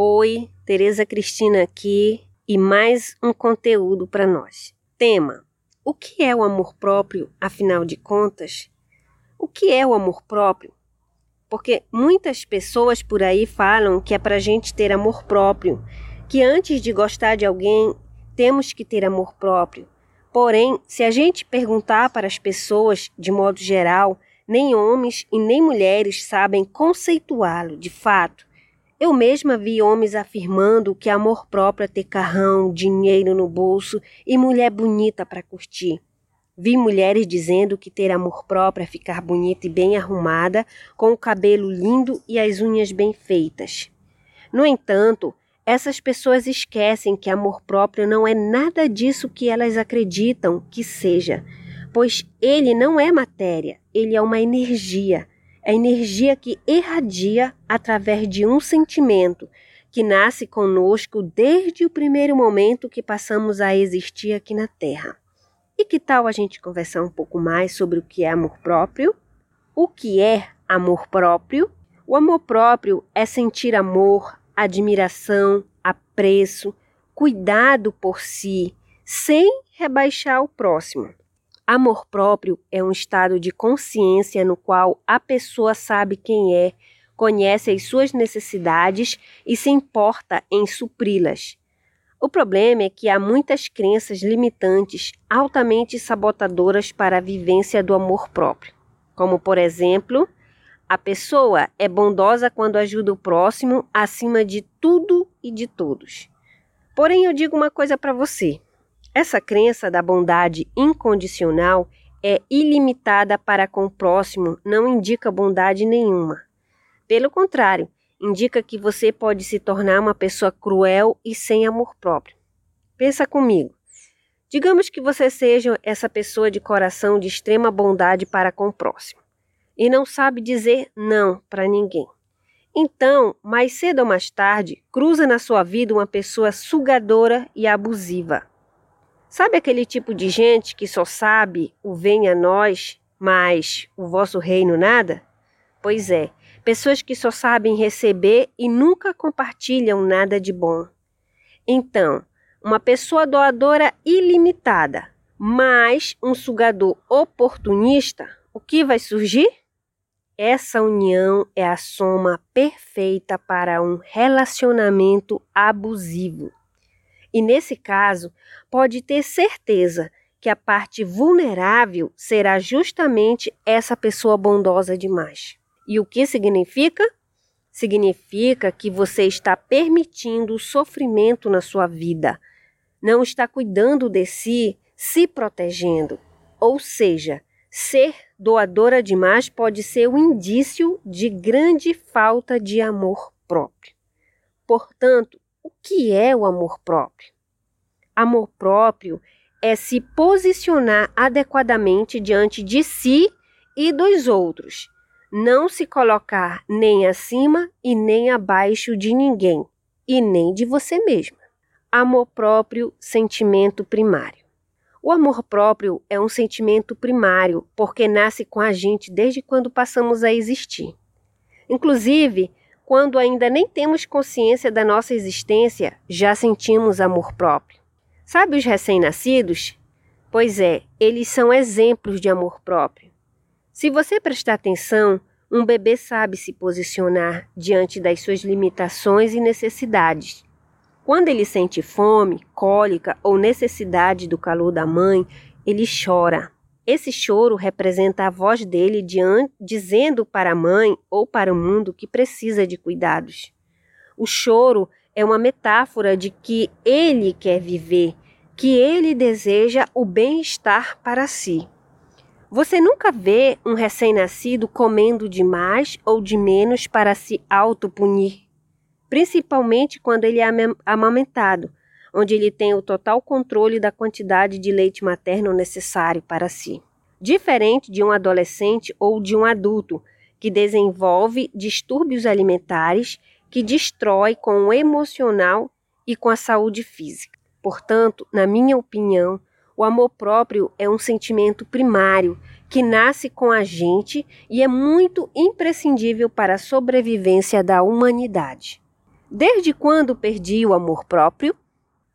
Oi, Tereza Cristina aqui e mais um conteúdo para nós. Tema: O que é o amor próprio, afinal de contas? O que é o amor próprio? Porque muitas pessoas por aí falam que é para a gente ter amor próprio, que antes de gostar de alguém temos que ter amor próprio. Porém, se a gente perguntar para as pessoas de modo geral, nem homens e nem mulheres sabem conceituá-lo de fato. Eu mesma vi homens afirmando que amor próprio é ter carrão, dinheiro no bolso e mulher bonita para curtir. Vi mulheres dizendo que ter amor próprio é ficar bonita e bem arrumada, com o cabelo lindo e as unhas bem feitas. No entanto, essas pessoas esquecem que amor próprio não é nada disso que elas acreditam que seja, pois ele não é matéria, ele é uma energia a energia que irradia através de um sentimento que nasce conosco desde o primeiro momento que passamos a existir aqui na Terra. E que tal a gente conversar um pouco mais sobre o que é amor próprio? O que é amor próprio? O amor próprio é sentir amor, admiração, apreço, cuidado por si, sem rebaixar o próximo. Amor próprio é um estado de consciência no qual a pessoa sabe quem é, conhece as suas necessidades e se importa em supri-las. O problema é que há muitas crenças limitantes altamente sabotadoras para a vivência do amor próprio, como por exemplo, a pessoa é bondosa quando ajuda o próximo acima de tudo e de todos. Porém, eu digo uma coisa para você: essa crença da bondade incondicional é ilimitada para com o próximo, não indica bondade nenhuma. Pelo contrário, indica que você pode se tornar uma pessoa cruel e sem amor próprio. Pensa comigo. Digamos que você seja essa pessoa de coração de extrema bondade para com o próximo e não sabe dizer não para ninguém. Então, mais cedo ou mais tarde, cruza na sua vida uma pessoa sugadora e abusiva. Sabe aquele tipo de gente que só sabe o venha a nós, mas o vosso reino nada? Pois é, pessoas que só sabem receber e nunca compartilham nada de bom. Então, uma pessoa doadora ilimitada, mas um sugador oportunista, o que vai surgir? Essa união é a soma perfeita para um relacionamento abusivo. E nesse caso, pode ter certeza que a parte vulnerável será justamente essa pessoa bondosa demais. E o que significa? Significa que você está permitindo o sofrimento na sua vida, não está cuidando de si, se protegendo. Ou seja, ser doadora demais pode ser um indício de grande falta de amor próprio. Portanto, o que é o amor próprio? Amor próprio é se posicionar adequadamente diante de si e dos outros, não se colocar nem acima e nem abaixo de ninguém, e nem de você mesma. Amor próprio, sentimento primário. O amor próprio é um sentimento primário porque nasce com a gente desde quando passamos a existir. Inclusive, quando ainda nem temos consciência da nossa existência, já sentimos amor próprio. Sabe os recém-nascidos? Pois é, eles são exemplos de amor próprio. Se você prestar atenção, um bebê sabe se posicionar diante das suas limitações e necessidades. Quando ele sente fome, cólica ou necessidade do calor da mãe, ele chora. Esse choro representa a voz dele diante, dizendo para a mãe ou para o mundo que precisa de cuidados. O choro é uma metáfora de que ele quer viver, que ele deseja o bem-estar para si. Você nunca vê um recém-nascido comendo de mais ou de menos para se autopunir, principalmente quando ele é amamentado, onde ele tem o total controle da quantidade de leite materno necessário para si. Diferente de um adolescente ou de um adulto que desenvolve distúrbios alimentares que destrói com o emocional e com a saúde física. Portanto, na minha opinião, o amor próprio é um sentimento primário que nasce com a gente e é muito imprescindível para a sobrevivência da humanidade. Desde quando perdi o amor próprio?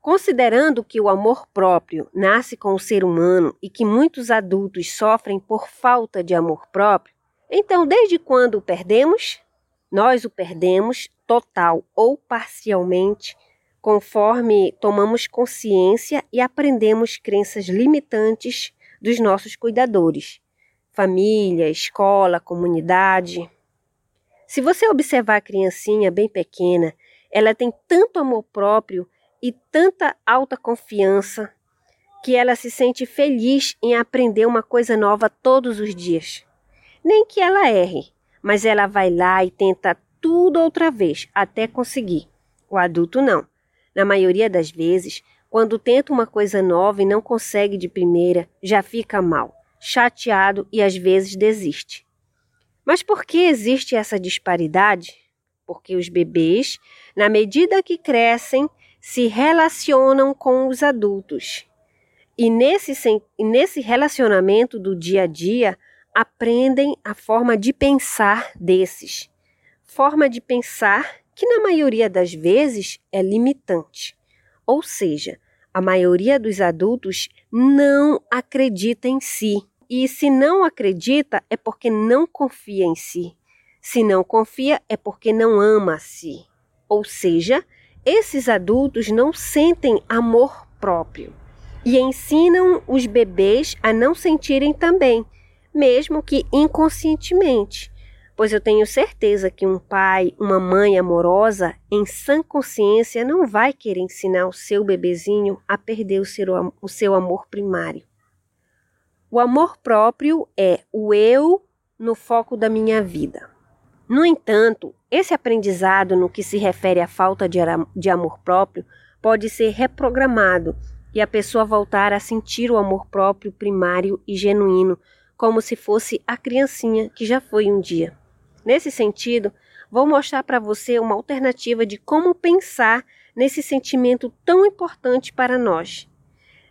Considerando que o amor próprio nasce com o ser humano e que muitos adultos sofrem por falta de amor próprio, então desde quando o perdemos? Nós o perdemos total ou parcialmente conforme tomamos consciência e aprendemos crenças limitantes dos nossos cuidadores, família, escola, comunidade. Se você observar a criancinha bem pequena, ela tem tanto amor próprio e tanta alta confiança que ela se sente feliz em aprender uma coisa nova todos os dias. Nem que ela erre, mas ela vai lá e tenta tudo outra vez até conseguir. O adulto não. Na maioria das vezes, quando tenta uma coisa nova e não consegue de primeira, já fica mal, chateado e às vezes desiste. Mas por que existe essa disparidade? Porque os bebês, na medida que crescem, se relacionam com os adultos. E nesse, nesse relacionamento do dia a dia, aprendem a forma de pensar desses. Forma de pensar que na maioria das vezes é limitante. Ou seja, a maioria dos adultos não acredita em si. E se não acredita é porque não confia em si. Se não confia é porque não ama a si. Ou seja, esses adultos não sentem amor próprio e ensinam os bebês a não sentirem também, mesmo que inconscientemente pois eu tenho certeza que um pai, uma mãe amorosa, em sã consciência, não vai querer ensinar o seu bebezinho a perder o seu, o seu amor primário. O amor próprio é o eu no foco da minha vida. No entanto, esse aprendizado no que se refere à falta de, amor próprio pode ser reprogramado e a pessoa voltar a sentir o amor próprio primário e genuíno, como se fosse a criancinha que já foi um dia. Nesse sentido, vou mostrar para você uma alternativa de como pensar nesse sentimento tão importante para nós.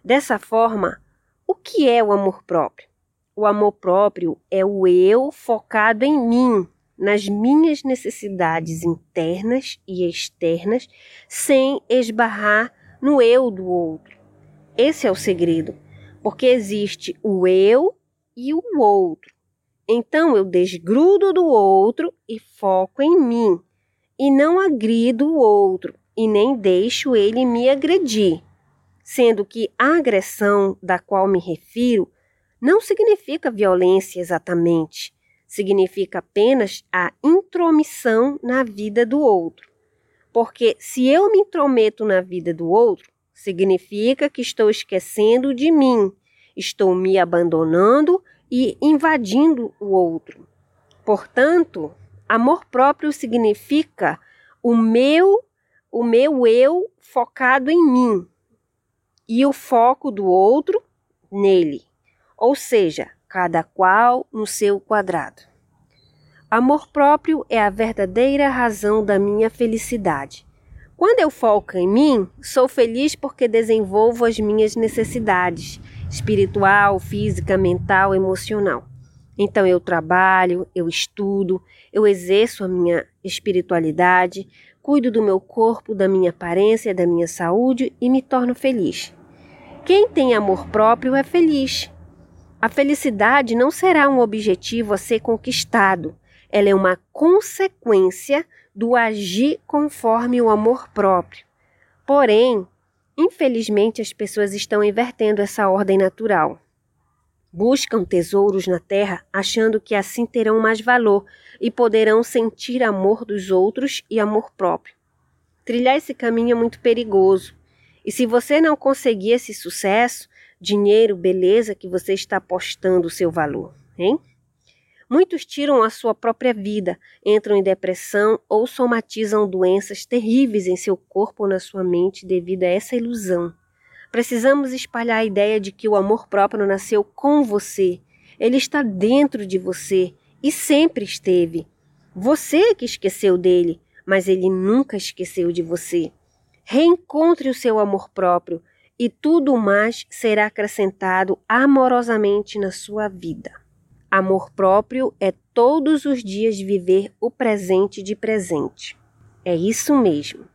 Dessa forma, o que é o amor próprio? O amor próprio é o eu focado em mim, nas minhas necessidades internas e externas, sem esbarrar no eu do outro. Esse é o segredo, porque existe o eu e o outro. Então eu desgrudo do outro e foco em mim, e não agrido o outro e nem deixo ele me agredir, sendo que a agressão da qual me refiro não significa violência exatamente, significa apenas a intromissão na vida do outro. Porque se eu me intrometo na vida do outro, significa que estou esquecendo de mim, estou me abandonando e invadindo o outro. Portanto, amor próprio significa o meu, o meu eu focado em mim e o foco do outro nele. Ou seja, cada qual no seu quadrado. Amor próprio é a verdadeira razão da minha felicidade. Quando eu foco em mim, sou feliz porque desenvolvo as minhas necessidades espiritual, física, mental, emocional. Então eu trabalho, eu estudo, eu exerço a minha espiritualidade, cuido do meu corpo, da minha aparência, da minha saúde e me torno feliz. Quem tem amor próprio é feliz. A felicidade não será um objetivo a ser conquistado, ela é uma consequência do agir conforme o amor próprio. Porém, Infelizmente, as pessoas estão invertendo essa ordem natural. Buscam tesouros na terra achando que assim terão mais valor e poderão sentir amor dos outros e amor próprio. Trilhar esse caminho é muito perigoso. E se você não conseguir esse sucesso, dinheiro, beleza que você está apostando o seu valor, hein? Muitos tiram a sua própria vida, entram em depressão ou somatizam doenças terríveis em seu corpo ou na sua mente devido a essa ilusão. Precisamos espalhar a ideia de que o amor próprio nasceu com você. Ele está dentro de você e sempre esteve. Você que esqueceu dele, mas ele nunca esqueceu de você. Reencontre o seu amor próprio e tudo mais será acrescentado amorosamente na sua vida. Amor próprio é todos os dias viver o presente de presente. É isso mesmo.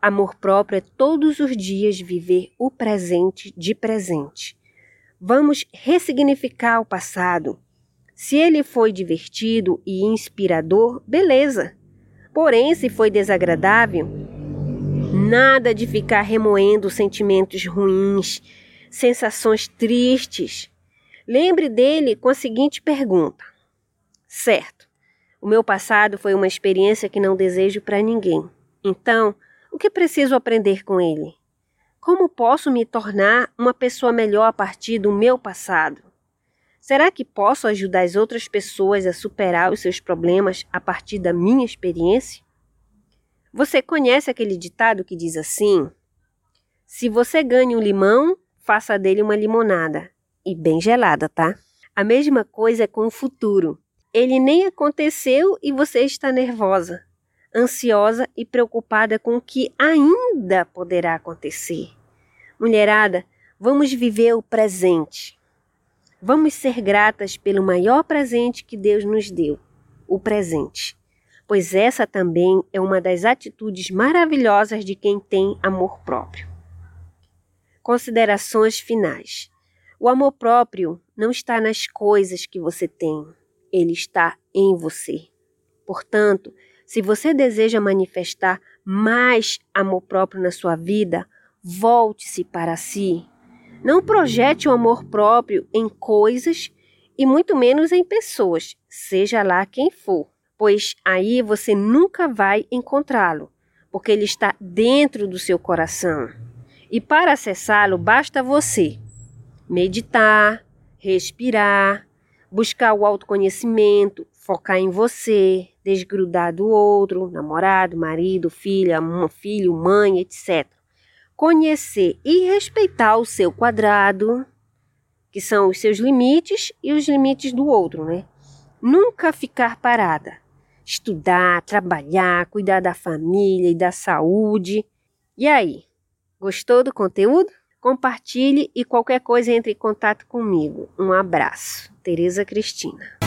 Amor próprio é todos os dias viver o presente de presente. Vamos ressignificar o passado. Se ele foi divertido e inspirador, beleza. Porém, se foi desagradável, nada de ficar remoendo sentimentos ruins, sensações tristes. Lembre dele com a seguinte pergunta: Certo, o meu passado foi uma experiência que não desejo para ninguém. Então, o que preciso aprender com ele? Como posso me tornar uma pessoa melhor a partir do meu passado? Será que posso ajudar as outras pessoas a superar os seus problemas a partir da minha experiência? Você conhece aquele ditado que diz assim: Se você ganha um limão, faça dele uma limonada. E bem gelada, tá? A mesma coisa é com o futuro. Ele nem aconteceu e você está nervosa ansiosa e preocupada com o que ainda poderá acontecer. Mulherada, vamos viver o presente. Vamos ser gratas pelo maior presente que Deus nos deu, o presente. Pois essa também é uma das atitudes maravilhosas de quem tem amor próprio. Considerações finais. O amor próprio não está nas coisas que você tem, ele está em você. Portanto, se você deseja manifestar mais amor próprio na sua vida, volte-se para si. Não projete o amor próprio em coisas e muito menos em pessoas, seja lá quem for, pois aí você nunca vai encontrá-lo, porque ele está dentro do seu coração. E para acessá-lo basta você meditar, respirar, buscar o autoconhecimento, focar em você, desgrudar do outro, namorado, marido, filha, filho, mãe, etc. Conhecer e respeitar o seu quadrado, que são os seus limites e os limites do outro, né? Nunca ficar parada. Estudar, trabalhar, cuidar da família e da saúde. E aí, gostou do conteúdo? Compartilhe e qualquer coisa entre em contato comigo. Um abraço. Tereza Cristina.